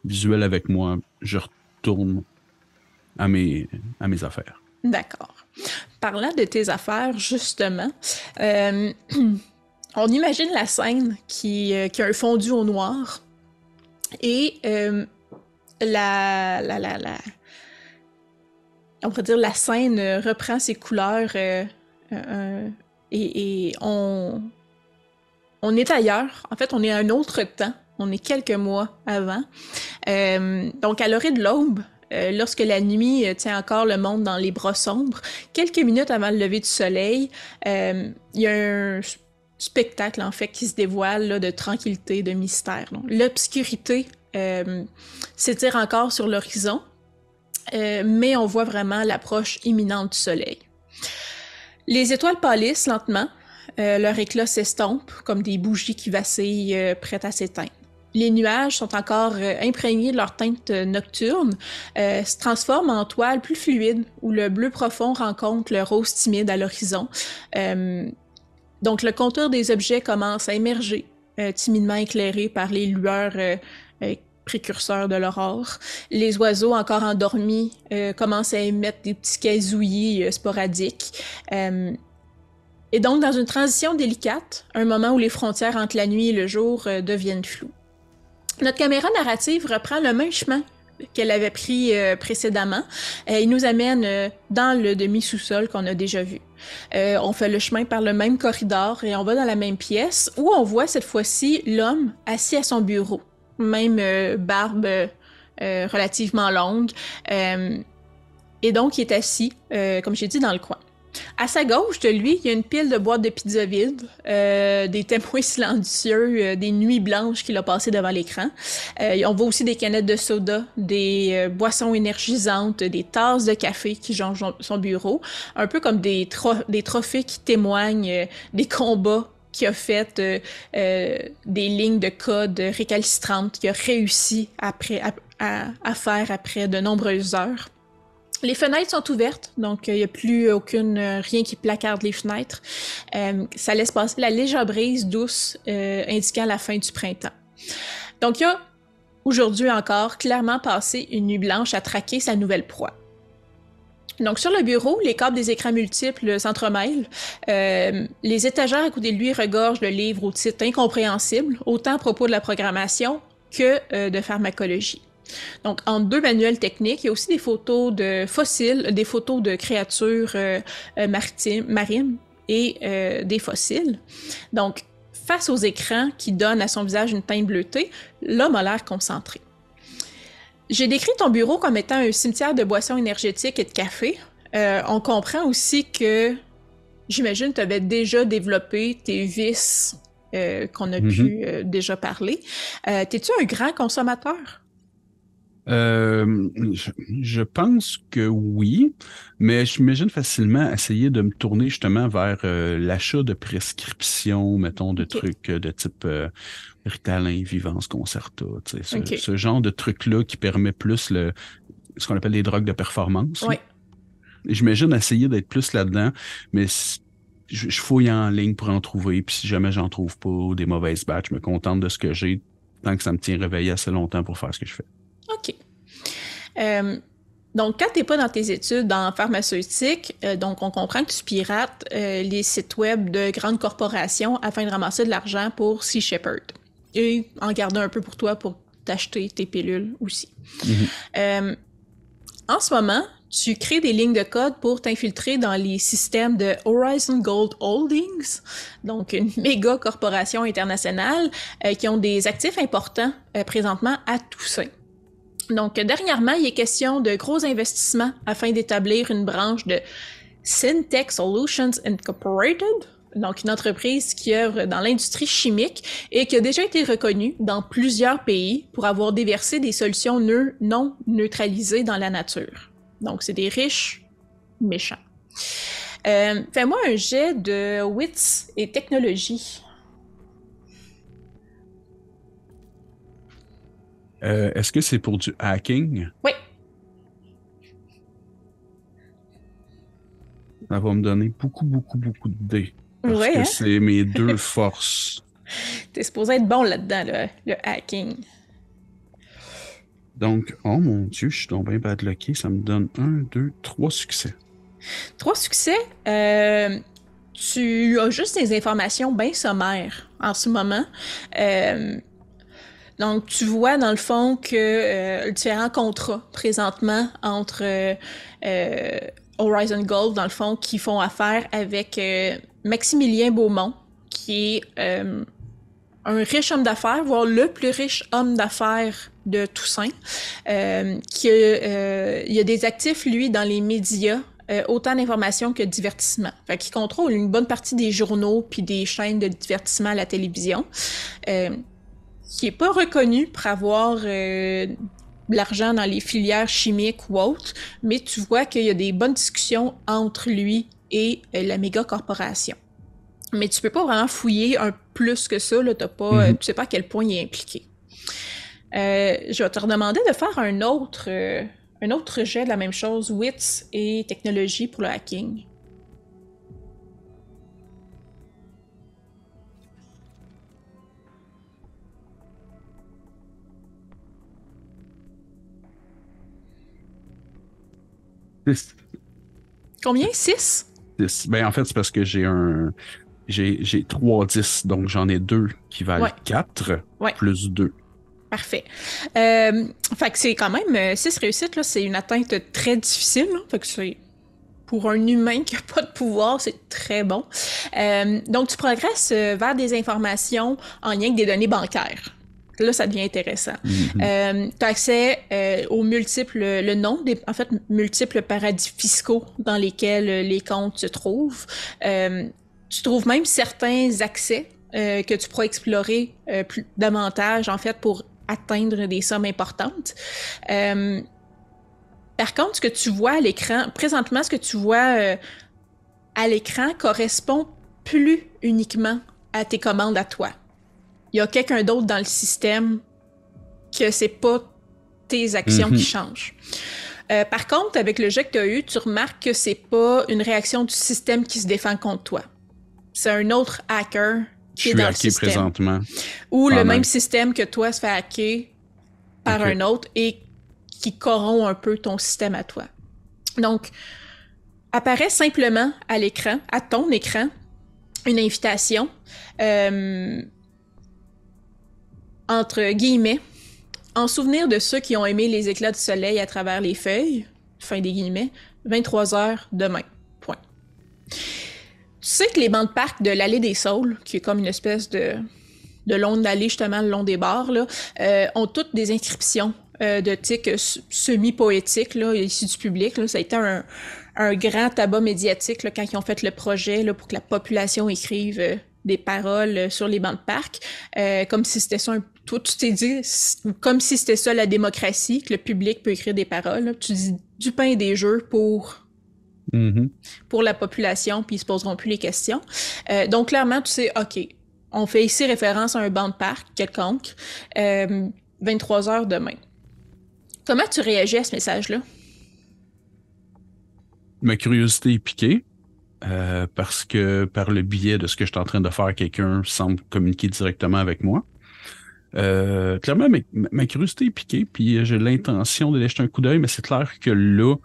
visuel avec moi, je retourne à mes, à mes affaires. D'accord. Parlant de tes affaires, justement, euh, (clears throat) on imagine la scène qui, euh, qui, a un fondu au noir et euh, la, la, la, on pourrait dire, la scène reprend ses couleurs et, et, on, on est ailleurs. En fait, on est à un autre temps. On est quelques mois avant. donc, à l'orée de l'aube, euh, lorsque la nuit euh, tient encore le monde dans les bras sombres, quelques minutes avant le lever du soleil, euh, il y a un spectacle en fait qui se dévoile de tranquillité, de mystère. L'obscurité s'étire encore sur l'horizon, mais on voit vraiment l'approche imminente du soleil. Les étoiles pâlissent lentement, leur éclat s'estompe comme des bougies qui vacillent prêtes à s'éteindre les nuages sont encore euh, imprégnés de leur teinte nocturne, euh, se transforment en toiles plus fluides où le bleu profond rencontre le rose timide à l'horizon. Euh, donc le contour des objets commence à émerger, timidement éclairé par les lueurs précurseurs de l'aurore. Les oiseaux encore endormis commencent à émettre des petits casouillis sporadiques. et donc dans une transition délicate, un moment où les frontières entre la nuit et le jour deviennent floues. Notre caméra narrative reprend le même chemin qu'elle avait pris euh, précédemment. Euh, il nous amène euh, dans le demi-sous-sol qu'on a déjà vu. on fait le chemin par le même corridor et on va dans la même pièce où on voit cette fois-ci l'homme assis à son bureau. Même barbe relativement longue. et donc, il est assis, comme j'ai dit, dans le coin. À sa gauche de lui, il y a une pile de boîtes de pizza vides, euh, des témoins (laughs) silencieux, euh, des nuits blanches qu'il a passées devant l'écran. Euh, on voit aussi des canettes de soda, des boissons énergisantes, des tasses de café qui jonchent son bureau, un peu comme des, des trophées qui témoignent des combats qu'il a fait, des lignes de code récalcitrantes qu'il a réussi après, à faire après de nombreuses heures. Les fenêtres sont ouvertes, donc il n'y a plus aucune euh, rien qui placarde les fenêtres. Euh, ça laisse passer la légère brise douce euh, indiquant la fin du printemps. Donc il y a aujourd'hui encore clairement passé une nuit blanche à traquer sa nouvelle proie. Donc sur le bureau, les câbles des écrans multiples s'entremêlent. les étagères à côté de lui regorgent de livres au titre incompréhensible, autant à propos de la programmation que de pharmacologie. Donc, en deux manuels techniques, il y a aussi des photos de fossiles, des photos de créatures euh, euh, marines et euh, des fossiles. Donc, face aux écrans qui donnent à son visage une teinte bleutée, l'homme a l'air concentré. J'ai décrit ton bureau comme étant un cimetière de boissons énergétiques et de café. on comprend aussi que, j'imagine, tu avais déjà développé tes vices qu'on a mm-hmm. pu déjà parler. T'es-tu un grand consommateur? Euh, je, pense que oui, mais j'imagine facilement essayer de me tourner justement vers euh, l'achat de prescriptions, mettons, de trucs euh, de type Ritalin, Vivance, Concerta, ce, ce, genre de trucs-là qui permet plus le ce qu'on appelle les drogues de performance. Oui. J'imagine essayer d'être plus là-dedans, mais je, fouille en ligne pour en trouver, puis si jamais j'en trouve pas des mauvaises batches, je me contente de ce que j'ai tant que ça me tient réveillé assez longtemps pour faire ce que je fais. OK. Euh, donc, quand tu n'es pas dans tes études en pharmaceutique, euh, donc on comprend que tu pirates euh, les sites web de grandes corporations afin de ramasser de l'argent pour Sea Shepherd. Et en garder un peu pour toi pour t'acheter tes pilules aussi. Mm-hmm. en ce moment, tu crées des lignes de code pour t'infiltrer dans les systèmes de Horizon Gold Holdings, donc une (laughs) méga corporation internationale qui ont des actifs importants présentement à Toussaint. Donc, dernièrement, il est question de gros investissements afin d'établir une branche de Syntech Solutions Incorporated, donc une entreprise qui œuvre dans l'industrie chimique et qui a déjà été reconnue dans plusieurs pays pour avoir déversé des solutions non neutralisées dans la nature. Donc, c'est des riches méchants. Euh, Fais-moi un jet de wits et technologie. Euh, est-ce que c'est pour du hacking? Oui. Ça va me donner beaucoup, beaucoup, beaucoup de dés. Parce que hein? c'est mes deux forces. (laughs) T'es supposé être bon là-dedans, le, hacking. Donc, oh mon Dieu, je suis donc bien badlocké. Ça me donne un, deux, trois succès. Trois succès? Euh, tu as juste des informations bien sommaires en ce moment. Euh, Donc, tu vois dans le fond que euh, différents contrats présentement entre euh, Horizon Gold, dans le fond, qui font affaire avec Maximilien Beaumont, qui est un riche homme d'affaires, voire le plus riche homme d'affaires de Toussaint, qui il y a des actifs, lui, dans les médias, euh, autant d'informations que de divertissement. Fait qu'il contrôle une bonne partie des journaux puis des chaînes de divertissement à la télévision, euh, qui est pas reconnu pour avoir euh, l'argent dans les filières chimiques ou autres, mais tu vois qu'il y a des bonnes discussions entre lui et la méga corporation. Mais tu peux pas vraiment fouiller un plus que ça, là, t'as pas, mm-hmm. tu sais pas à quel point il est impliqué. je vais te redemander de faire un autre, un autre jet de la même chose, wits et technologie pour le hacking. Combien? 6? 6. Ben, en fait, c'est parce que j'ai un. J'ai 3 10, donc j'en ai deux qui valent 4, plus 2. Parfait. Euh, fait que c'est quand même 6 euh, réussites, là, c'est une atteinte très difficile. Fait que c'est pour un humain qui n'a pas de pouvoir, c'est très bon. Euh, donc, tu progresses vers des informations en lien avec des données bancaires. Là, ça devient intéressant. Mm-hmm. tu as accès aux multiples, le nom des, en fait, multiples paradis fiscaux dans lesquels les comptes se trouvent. tu trouves même certains accès que tu pourras explorer plus, davantage, en fait, pour atteindre des sommes importantes. Euh, par contre, ce que tu vois à l'écran, présentement, ce que tu vois euh, à l'écran correspond plus uniquement à tes commandes à toi. Il y a quelqu'un d'autre dans le système que c'est pas tes actions qui mhm. changent. Euh, par contre, avec le jet que tu as eu, tu remarques que c'est pas une réaction du système qui se défend contre toi. C'est un autre hacker je suis hacké présentement. Ou le même système que toi se fait hacker par un autre et qui corrompt un peu ton système à toi. Donc, apparaît simplement à l'écran, à ton écran, une invitation euh, entre guillemets, en souvenir de ceux qui ont aimé les éclats du soleil à travers les feuilles, fin des guillemets, 23 heures demain. Point. Tu sais que les bancs de parc de l'allée des Saules, qui est comme une espèce de, de long allée justement le long des bars, euh, ont toutes des inscriptions euh, de tics semi-poétiques là, ici du public. Ça a été un, un grand tabac médiatique quand ils ont fait le projet pour que la population écrive euh, des paroles sur les bancs de parc, comme si c'était ça un toi, tu t'es dit, comme si c'était ça la démocratie, que le public peut écrire des paroles. Tu dis du pain et des jeux pour Mm-hmm. pour la population, puis ils se poseront plus les questions. Euh, donc, clairement, tu sais, OK, on fait ici référence à un banc de parc quelconque, 23 euh, heures demain. Comment tu réagis à ce message-là? Ma curiosité est piquée. Euh, parce que par le biais de ce que je suis en train de faire, quelqu'un semble communiquer directement avec moi. Clairement, ma, ma, curiosité est piquée, puis j'ai l'intention de jeter un coup d'œil, mais c'est clair que là,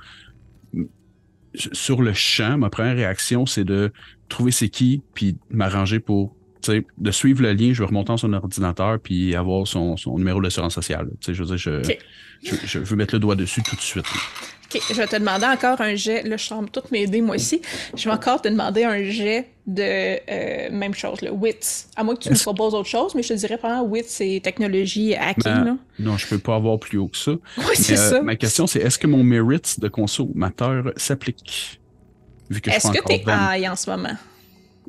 sur le champ, ma première réaction, c'est de trouver c'est qui, puis m'arranger pour, de suivre le lien, je vais remonter dans son ordinateur, puis avoir son, son numéro d'assurance sociale. Tu sais, je veux dire, je, je, veux mettre le doigt dessus tout de suite. OK, je vais te demander encore un jet. Là, je semble toutes m'aider, moi aussi. Je vais encore te demander un jet de euh, même chose, le WITS. À moins que tu me proposes autre chose, mais je te dirais vraiment WITS, c'est technologie hacking. Ben. Non, je peux pas avoir plus haut que ça. Oui, c'est euh, ça. Ma question, c'est est-ce que mon merit de consommateur s'applique? Est-ce que tu es high en ce moment?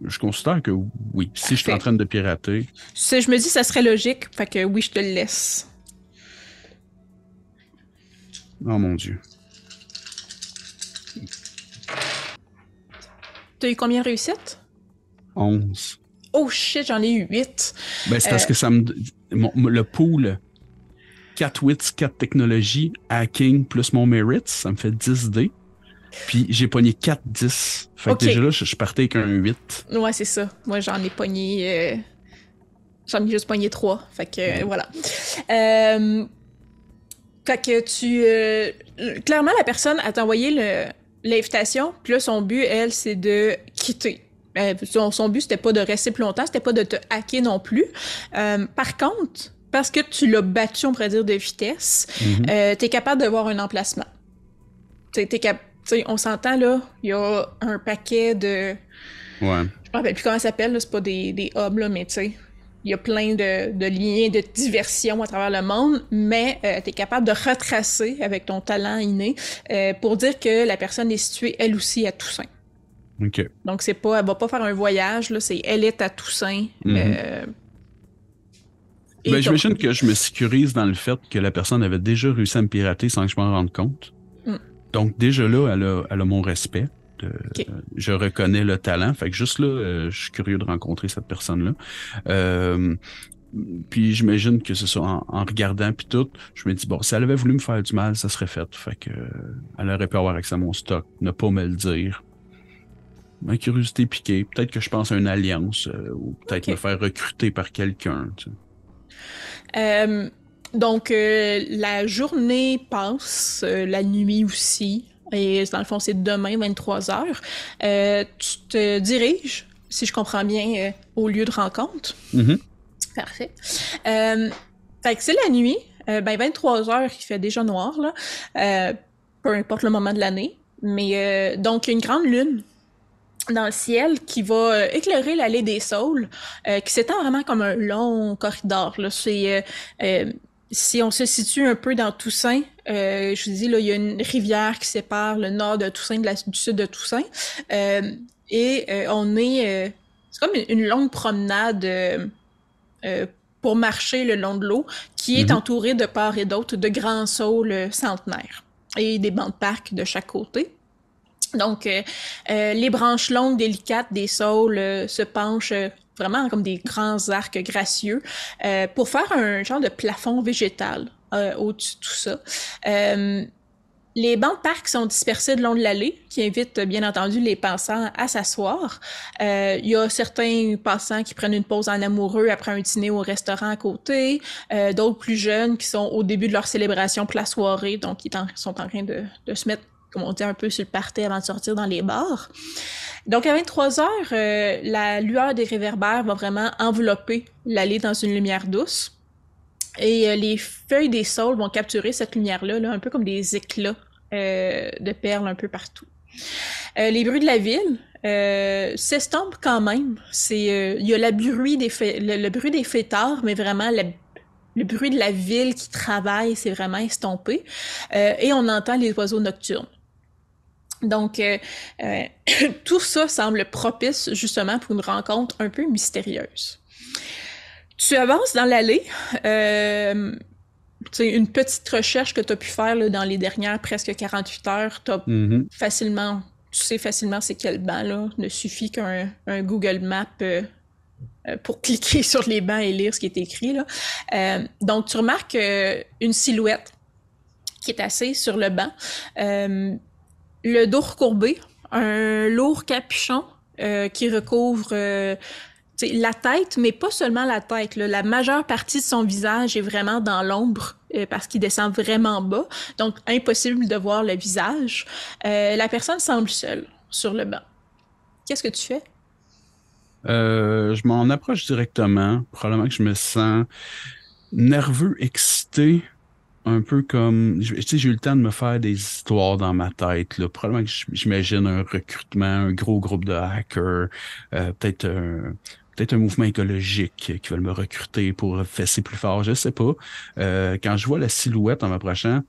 Je considère que oui. Si je suis en train de pirater. Je me dis que ça serait logique, fait que oui, je te le laisse. Oh mon dieu. T'as eu combien de réussites? 11. Oh shit, j'en ai eu 8. Ben, c'est parce euh, que ça me. le pool 4 wits, 4 technologies, hacking plus mon merit, ça me fait 10 dés. Puis j'ai pogné 4 10. Fait que déjà là, je, partais avec un 8. Ouais, c'est ça. Moi, j'en ai pogné. Euh, j'en ai juste pogné 3. Fait que voilà. Euh... Fait que tu. Euh, clairement, la personne a envoyé le l'invitation. Puis là, son but, elle, c'est de quitter. Euh, son, but, c'était pas de rester plus longtemps, c'était pas de te hacker non plus. Euh, par contre, parce que tu l'as battu, on pourrait dire, de vitesse, euh, tu es capable de voir un emplacement. Cap- t'sais, on s'entend là, il y a un paquet de. Ouais. Je me rappelle plus comment ça s'appelle, c'est pas des, des hubs, là, mais tu sais, il y a plein de, de liens de diversion à travers le monde, mais tu es capable de retracer avec ton talent inné euh, pour dire que la personne est située elle aussi à Toussaint. OK. Donc c'est pas, elle va pas faire un voyage, là, c'est elle est à Toussaint. Mhm. euh, Ben, j'imagine que je me sécurise dans le fait que la personne avait déjà réussi à me pirater sans que je m'en rende compte. Mm. Donc, déjà là, elle a, elle a mon respect. De- euh, je reconnais le talent. Fait que juste là, euh, je suis curieux de rencontrer cette personne-là. Euh, puis j'imagine que c'est ça, en, en regardant puis tout, je me dis, bon, si elle avait voulu me faire du mal, ça serait fait. Fait que elle aurait pu avoir accès à mon stock, ne pas me le dire. Ma curiosité piquée. Peut-être que je pense à une alliance euh, ou peut-être me faire recruter par quelqu'un. tu sais. Euh, donc, euh, la journée passe, la nuit aussi, et dans le fond, c'est demain, 23 heures. Euh, tu te diriges, si je comprends bien, euh, au lieu de rencontre. Mhm. Parfait. Euh, fait que c'est la nuit, euh, ben 23 heures, il fait déjà noir, là, euh, peu importe le moment de l'année. Mais euh, donc, il y a une grande lune dans le ciel qui va éclairer l'allée des saules, euh, qui s'étend vraiment comme un long corridor. Là. C'est, si on se situe un peu dans Toussaint, euh, je vous dis, là, il y a une rivière qui sépare le nord de Toussaint de la- du sud de Toussaint. Euh, et euh, on est... euh, c'est comme une, une longue promenade euh, euh, pour marcher le long de l'eau, qui est Mhm. entourée de part et d'autre de grands saules centenaires et des bancs de parc de chaque côté. Donc, les branches longues, délicates des saules se penchent vraiment comme des grands arcs gracieux euh, pour faire un genre de plafond végétal euh, au-dessus de tout ça. Euh, les bancs de parc sont dispersés le long de l'allée, qui invitent bien entendu les passants à s'asseoir. Euh, Il y a certains passants qui prennent une pause en amoureux après un dîner au restaurant à côté, euh, d'autres plus jeunes qui sont au début de leur célébration pour soirée, donc ils sont en train de, de se mettre, comme on dit, un peu sur le party avant de sortir dans les bars. Donc à 23 heures, euh, la lueur des réverbères va vraiment envelopper l'allée dans une lumière douce. Et euh, les feuilles des saules vont capturer cette lumière-là, là, un peu comme des éclats euh, de perles un peu partout. Euh, les bruits de la ville euh, s'estompent quand même. C'est, euh, il y a la bruit des le, bruit des fêtards, mais vraiment le bruit de la ville qui travaille, c'est vraiment estompé. Euh, et on entend les oiseaux nocturnes. Donc, euh, euh, (coughs) tout ça semble propice justement pour une rencontre un peu mystérieuse. Tu avances dans l'allée. Euh, une petite recherche que tu as pu faire là, dans les dernières presque 48 heures, tu Mhm. facilement, tu sais facilement c'est quel banc, là. Ne suffit qu'un un Google Map euh, pour (laughs) cliquer sur les bancs et lire ce qui est écrit, là. Donc, tu remarques une silhouette qui est assise sur le banc, euh, le dos recourbé, un lourd capuchon euh, qui recouvre euh, la tête, mais pas seulement la tête. La majeure partie de son visage est vraiment dans l'ombre euh, parce qu'il descend vraiment bas. Donc, impossible de voir le visage. La personne semble seule sur le banc. Qu'est-ce que tu fais? Je m'en approche directement. Probablement que je me sens nerveux, excité, un peu comme. Tu sais, j'ai eu le temps de me faire des histoires dans ma tête. Là. Probablement que j'imagine un recrutement, un gros groupe de hackers, euh, peut-être un. Peut-être un mouvement écologique qui veulent me recruter pour fesser plus fort, je sais pas. Euh, quand je vois la silhouette en m'approchant,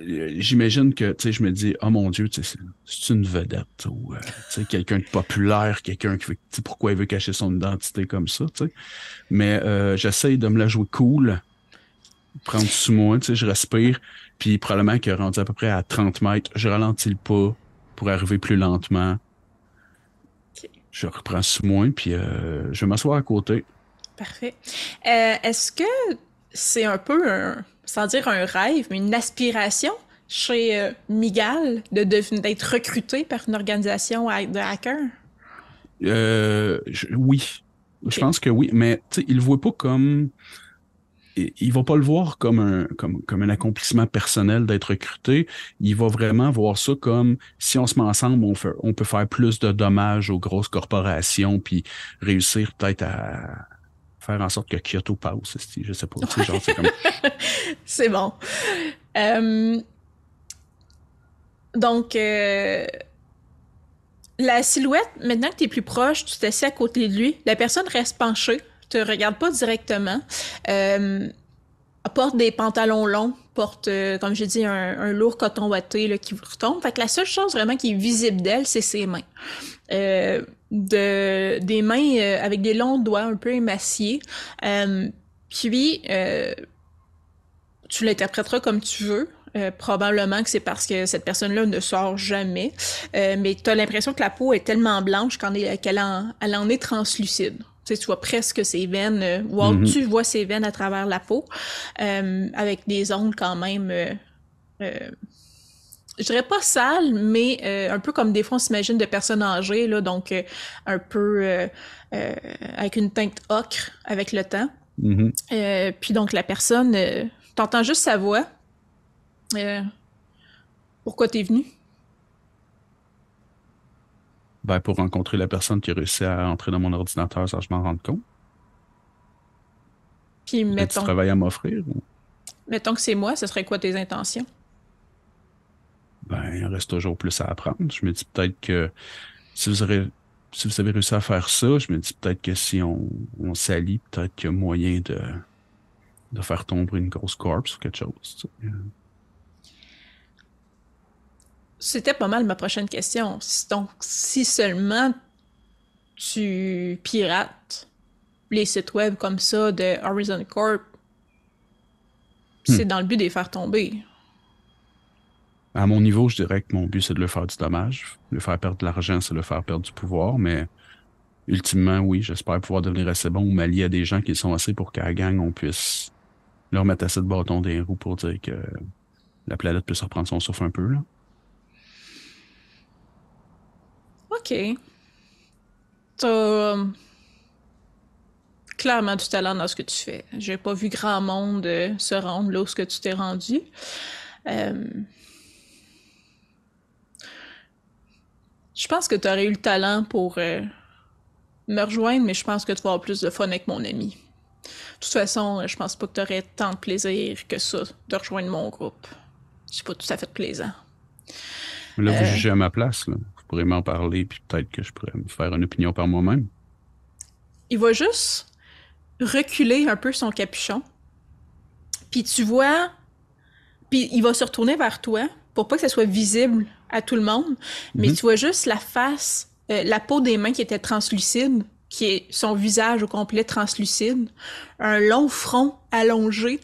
euh, j'imagine que, tu sais, je me dis, oh mon Dieu, c'est une vedette ou, euh, quelqu'un de populaire, quelqu'un qui veut, pourquoi il veut cacher son identité comme ça, tu sais. Mais euh, j'essaye de me la jouer cool, prendre sous moi, tu sais, je respire, puis probablement que rendu à peu près à 30 mètres, je ralentis le pas pour arriver plus lentement. Je reprends sous moi, puis euh, je vais m'asseoir à côté. Parfait. Euh, Est-ce que c'est un peu un, sans dire un rêve, mais une aspiration chez euh, Migal de d'être recruté par une organisation de hackers? Euh, je- oui. Je pense que oui, mais tu sais, il le voit pas comme. Il, va pas le voir comme un, accomplissement personnel d'être recruté. Il va vraiment voir ça comme si on se met ensemble, on, peut faire plus de dommages aux grosses corporations, puis réussir peut-être à, faire en sorte que Kyoto passe. Je sais pas. (laughs) C'est bon. Euh, donc, euh, la silhouette, maintenant que tu es plus proche, tu t'assieds à côté de lui, la personne reste penchée, te regarde pas directement, euh, porte des pantalons longs, porte, euh, comme j'ai dit, un, lourd coton ouaté là, qui retombe. Fait que la seule chose vraiment qui est visible d'elle, c'est ses mains. Euh, de, des mains euh, avec des longs doigts un peu émaciés. puis, tu l'interpréteras comme tu veux. probablement que c'est parce que cette personne-là ne sort jamais, mais tu as l'impression que la peau est tellement blanche qu'elle en, elle en est translucide tu vois presque ses veines, euh, ou mm tu vois ses veines à travers la peau, euh, avec des ongles quand même, euh, je dirais pas sales, mais un peu comme des fois on s'imagine de personnes âgées, là, donc un peu avec une teinte ocre avec le temps. Mm-hmm. puis donc la personne, t'entends juste sa voix. pourquoi t'es venu? Ben, pour rencontrer la personne qui a réussi à entrer dans mon ordinateur sans que je m'en rende compte. Puis, mettons. Tu travailles à m'offrir? Mettons que c'est moi, ce serait quoi tes intentions? Ben, il reste toujours plus à apprendre. Je me dis peut-être que si vous, aurez, si vous avez réussi à faire ça, je me dis peut-être que si on, on s'allie, peut-être qu'il y a moyen de, de faire tomber une grosse corpse ou quelque chose. C'était pas mal ma prochaine question. Donc, si seulement tu pirates les sites web comme ça de Horizon Corp, c'est hmm. dans le but de les faire tomber. À mon niveau, je dirais que mon but, c'est de leur faire du dommage. Le faire perdre de l'argent, c'est le faire perdre du pouvoir, mais ultimement, oui, j'espère pouvoir devenir assez bon ou m'allier à des gens qui sont assez pour qu'à la gang, on puisse leur mettre assez de bâton des roues pour dire que la planète peut se reprendre son souffle un peu. Là. OK. T'as euh, clairement du talent dans ce que tu fais. J'ai pas vu grand monde euh, se rendre là où ce que tu t'es rendu. Euh, je pense que tu aurais eu le talent pour me rejoindre, mais je pense que tu vas avoir plus de fun avec mon ami. De toute façon, je pense pas que tu aurais tant de plaisir que ça de rejoindre mon groupe. C'est pas tout à fait plaisant. Là, vous jugez à ma place, là pourrais m'en parler, puis peut-être que je pourrais me faire une opinion par moi-même. Il va juste reculer un peu son capuchon. Puis tu vois, puis il va se retourner vers toi pour pas que ça soit visible à tout le monde, mais mhm. tu vois juste la face, euh, la peau des mains qui était translucide, qui est son visage au complet translucide, un long front allongé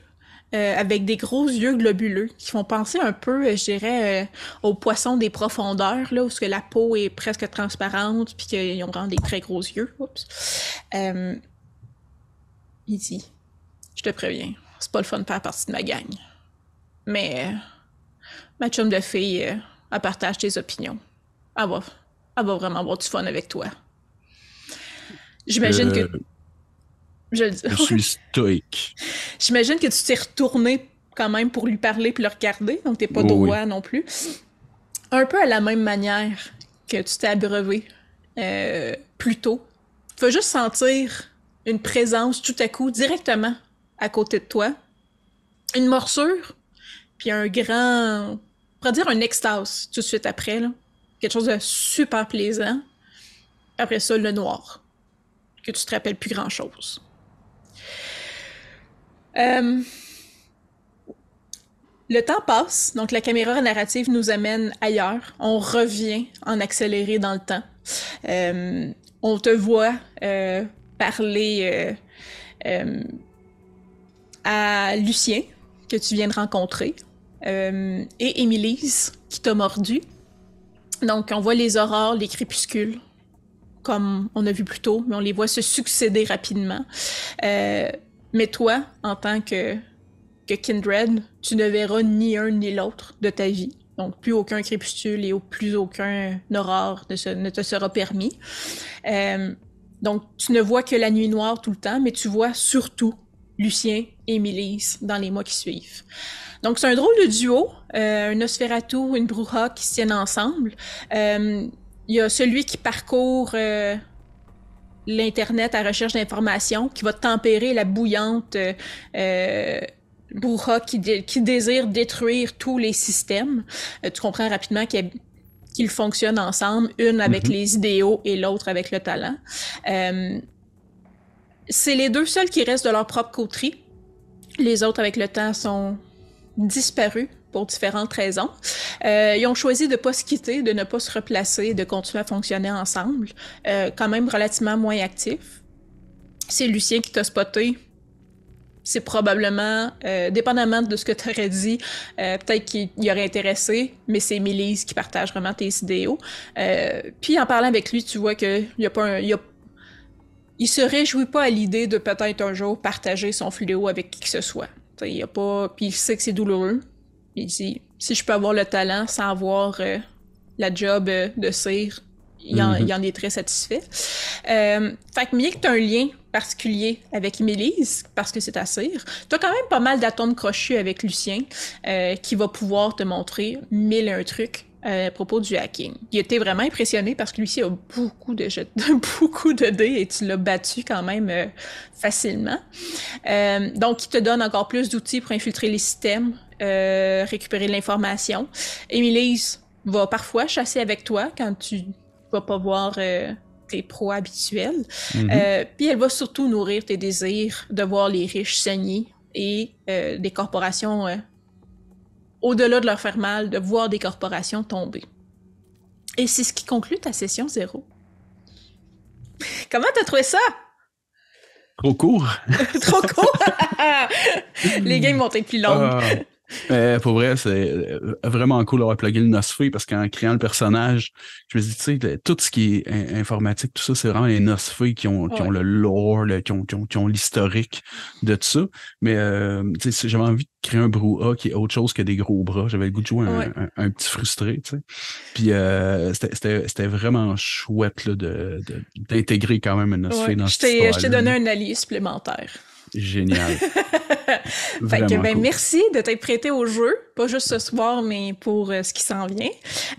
euh, avec des gros yeux globuleux qui font penser un peu, euh, je dirais, euh, aux poissons des profondeurs, là, où que la peau est presque transparente, puis qu'ils ont vraiment des très gros yeux. Oups. il dit, je te préviens, c'est pas le fun de faire partie de ma gang. Mais ma chum de fille, elle partage tes opinions. Elle va, elle va vraiment avoir du fun avec toi. J'imagine que je suis stoïque. (laughs) J'imagine que tu t'es retourné quand même pour lui parler puis le regarder, donc t'es pas droit non plus. Un peu à la même manière que tu t'es abreuvé euh, plus tôt. Tu vas juste sentir une présence tout à coup directement à côté de toi. Une morsure, puis un grand... On pourrait dire un extase tout de suite après. Là. Quelque chose de super plaisant. Après ça, le noir. Que tu te rappelles plus grand-chose. Euh, le temps passe, donc la caméra narrative nous amène ailleurs. On revient en accéléré dans le temps. Euh, on te voit euh, parler à Lucien, que tu viens de rencontrer, et Émilise, qui t'a mordu. Donc, on voit les aurores, les crépuscules, comme on a vu plus tôt, mais on les voit se succéder rapidement. Mais toi, en tant que, Kindred, tu ne verras ni un ni l'autre de ta vie. Donc, plus aucun crépuscule et plus aucun aurore ne, te sera permis. Euh, donc, tu ne vois que la nuit noire tout le temps, mais tu vois surtout Lucien et Mélisse dans les mois qui suivent. Donc, c'est un drôle de duo, euh, un Nosferatu, une Bruja qui se tiennent ensemble. Euh, il y a celui qui parcourt l'Internet à recherche d'informations, qui va tempérer la bouillante euh, qui, qui, désire détruire tous les systèmes. Euh, tu comprends rapidement qu'ils fonctionnent ensemble, une avec mm-hmm. les idéaux et l'autre avec le talent. Euh, c'est les deux seuls qui restent de leur propre coterie. Les autres, avec le temps, sont disparus pour différentes raisons. Euh, ils ont choisi de ne pas se quitter, de ne pas se replacer, de continuer à fonctionner ensemble, euh, quand même relativement moins actifs. C'est Lucien qui t'a spoté. C'est probablement, euh, dépendamment de ce que tu aurais dit, peut-être qu'il y aurait intéressé, mais c'est Mélise qui partage vraiment tes idéaux. puis en parlant avec lui, tu vois qu'il n'y a pas un, se réjouit pas à l'idée de peut-être un jour partager son fléau avec qui que ce soit. il a pas, puis il sait que c'est douloureux. Il dit si je peux avoir le talent sans avoir euh, la job euh, de cire, il en, mm-hmm. en, est très satisfait. Euh, fait que bien que tu as un lien particulier avec Mélise, parce que c'est ta cire, tu as quand même pas mal d'atomes crochus avec Lucien, euh, qui va pouvoir te montrer mille un trucs à propos du hacking. Il était vraiment impressionné parce que lui a beaucoup de (laughs) beaucoup de dés et tu l'as battu quand même euh, facilement. Euh, donc, il te donne encore plus d'outils pour infiltrer les systèmes, euh, récupérer de l'information. Emilise va parfois chasser avec toi quand tu vas pas voir tes pros habituels. Mm-hmm. puis elle va surtout nourrir tes désirs de voir les riches saigner et des corporations au-delà de leur faire mal, de voir des corporations tomber. Et c'est ce qui conclut ta session zéro. (laughs) Comment t'as trouvé ça? Trop court. (laughs) Trop court. (laughs) Les games vont être plus longues. Ah. Pour vrai, c'est euh, vraiment cool d'avoir plugué le Nosfree parce qu'en créant le personnage, je me dis, tu sais, tout ce qui est informatique, tout ça, c'est vraiment les Nosfree qui ont, qui ont le lore, qui ont, qui ont, l'historique de tout ça. Mais euh, j'avais envie de créer un brouhaha qui est autre chose que des gros bras. J'avais le goût de jouer un, petit frustré, tu sais. Puis euh, c'était vraiment chouette de, d'intégrer quand même un Nosfree dans cette histoire. Je t'ai donné un allié supplémentaire. Génial. (laughs) fait que, ben, merci de t'être prêté au jeu, pas juste ce soir, mais pour euh, ce qui s'en vient.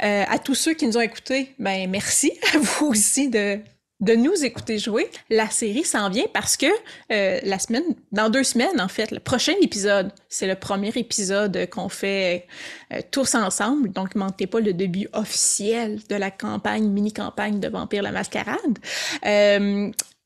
Euh, à tous ceux qui nous ont écoutés, ben merci (laughs) à vous aussi de de nous écouter jouer. La série s'en vient parce que euh, la semaine, dans deux semaines en fait, le prochain épisode, c'est le premier épisode qu'on fait tous ensemble. Donc, manquez pas le début officiel de la campagne, mini-campagne de Vampire la Mascarade.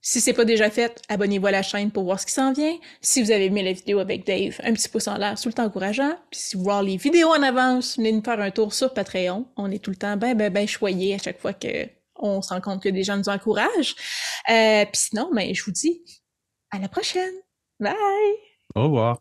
Si c'est pas déjà fait, abonnez-vous à la chaîne pour voir ce qui s'en vient. Si vous avez aimé la vidéo avec Dave, un petit pouce en l'air, tout le temps encourageant. Puis si vous voulez les vidéos en avance, venez nous faire un tour sur Patreon. On est tout le temps ben, ben, ben choyés à chaque fois que on se rend compte que des gens nous encouragent. Euh, puis sinon, ben, je vous dis à la prochaine. Bye! Au revoir.